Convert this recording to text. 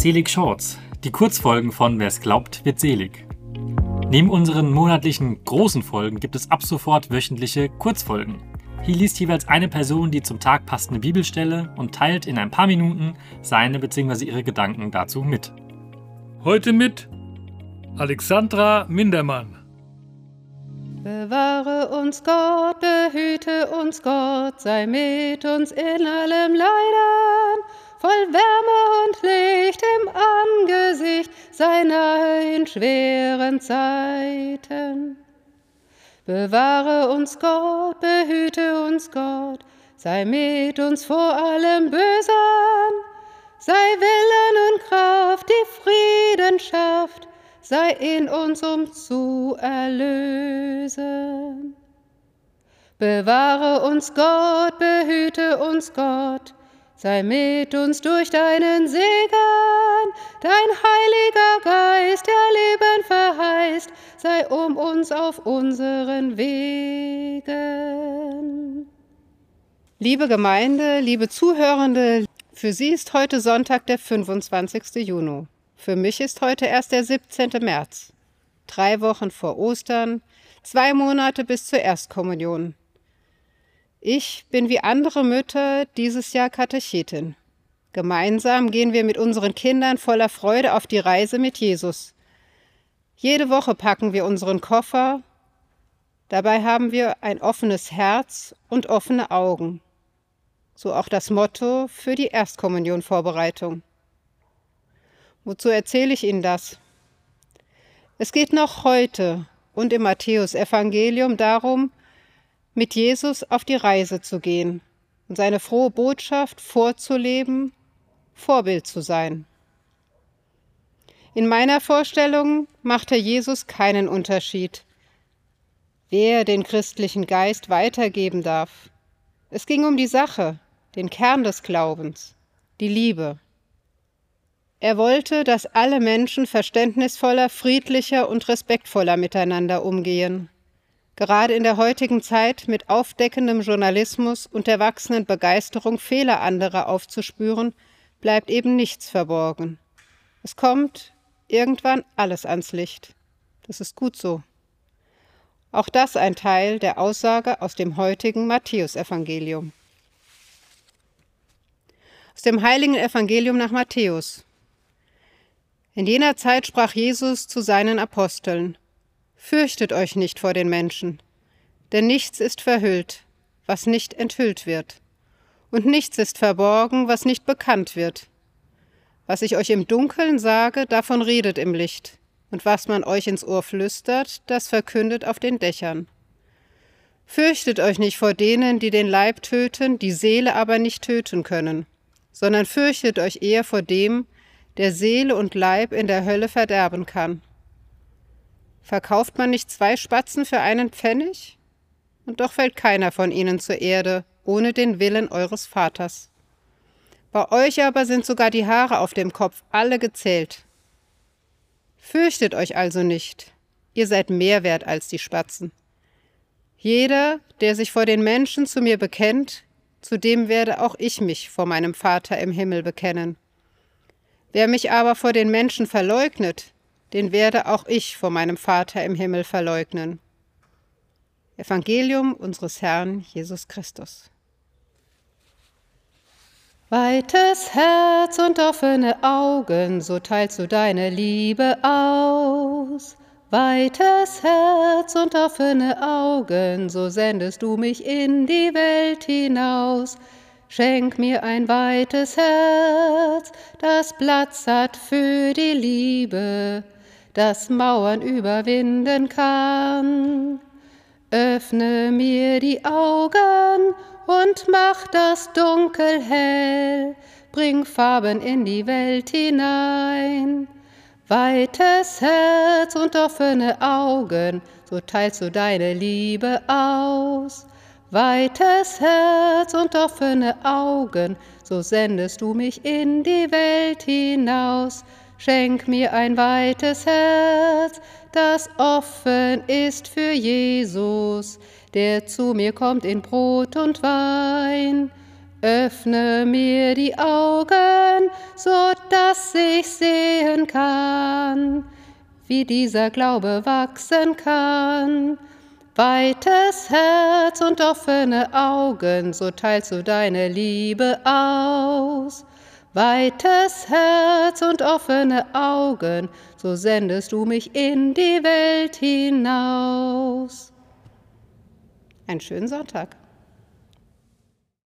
Selig Shorts, die Kurzfolgen von Wer's glaubt, wird selig. Neben unseren monatlichen großen Folgen gibt es ab sofort wöchentliche Kurzfolgen. Hier liest jeweils eine Person die zum Tag passende Bibelstelle und teilt in ein paar Minuten seine bzw. ihre Gedanken dazu mit. Heute mit Alexandra Mindermann. Bewahre uns Gott, behüte uns Gott, sei mit uns in allem Leiden, voll Wärme Angesicht, sei nahe in schweren Zeiten. Bewahre uns Gott, behüte uns Gott, sei mit uns vor allem Bösen, sei Willen und Kraft, die Frieden schafft, sei in uns, um zu erlösen. Bewahre uns Gott, behüte uns Gott, sei mit uns durch deinen Segen, dein heiliger sei um uns auf unseren Wegen. Liebe Gemeinde, liebe Zuhörende, für Sie ist heute Sonntag, der 25. Juni. Für mich ist heute erst der 17. März. Drei Wochen vor Ostern, zwei Monate bis zur Erstkommunion. Ich bin wie andere Mütter dieses Jahr Katechetin. Gemeinsam gehen wir mit unseren Kindern voller Freude auf die Reise mit Jesus. Jede Woche packen wir unseren Koffer. Dabei haben wir ein offenes Herz und offene Augen. So auch das Motto für die Erstkommunionvorbereitung. Wozu erzähle ich Ihnen das? Es geht noch heute und im Matthäusevangelium darum, mit Jesus auf die Reise zu gehen und seine frohe Botschaft vorzuleben, Vorbild zu sein. In meiner Vorstellung machte Jesus keinen Unterschied, wer den christlichen Geist weitergeben darf. Es ging um die Sache, den Kern des Glaubens, die Liebe. Er wollte, dass alle Menschen verständnisvoller, friedlicher und respektvoller miteinander umgehen. Gerade in der heutigen Zeit mit aufdeckendem Journalismus und der wachsenden Begeisterung, Fehler anderer aufzuspüren, bleibt eben nichts verborgen. Es kommt irgendwann alles ans Licht. Das ist gut so. Auch das ein Teil der Aussage aus dem heutigen Matthäusevangelium. Aus dem heiligen Evangelium nach Matthäus. In jener Zeit sprach Jesus zu seinen Aposteln, Fürchtet euch nicht vor den Menschen, denn nichts ist verhüllt, was nicht enthüllt wird, und nichts ist verborgen, was nicht bekannt wird. Was ich euch im Dunkeln sage, davon redet im Licht, und was man euch ins Ohr flüstert, das verkündet auf den Dächern. Fürchtet euch nicht vor denen, die den Leib töten, die Seele aber nicht töten können, sondern fürchtet euch eher vor dem, der Seele und Leib in der Hölle verderben kann. Verkauft man nicht zwei Spatzen für einen Pfennig? Und doch fällt keiner von ihnen zur Erde, ohne den Willen eures Vaters. Bei euch aber sind sogar die Haare auf dem Kopf alle gezählt. Fürchtet euch also nicht, ihr seid mehr wert als die Spatzen. Jeder, der sich vor den Menschen zu mir bekennt, zu dem werde auch ich mich vor meinem Vater im Himmel bekennen. Wer mich aber vor den Menschen verleugnet, den werde auch ich vor meinem Vater im Himmel verleugnen. Evangelium unseres Herrn Jesus Christus. Weites Herz und offene Augen, so teilst du deine Liebe aus. Weites Herz und offene Augen, so sendest du mich in die Welt hinaus. Schenk mir ein weites Herz, das Platz hat für die Liebe, das Mauern überwinden kann. Öffne mir die Augen und mach das Dunkel hell, bring Farben in die Welt hinein. Weites Herz und offene Augen, so teilst du deine Liebe aus. Weites Herz und offene Augen, so sendest du mich in die Welt hinaus. Schenk mir ein weites Herz, das offen ist für Jesus, der zu mir kommt in Brot und Wein. Öffne mir die Augen so dass ich sehen kann, wie dieser Glaube wachsen kann. Weites Herz und offene Augen, so teilst du deine Liebe aus. Weites Herz und offene Augen, so sendest du mich in die Welt hinaus. Einen schönen Sonntag.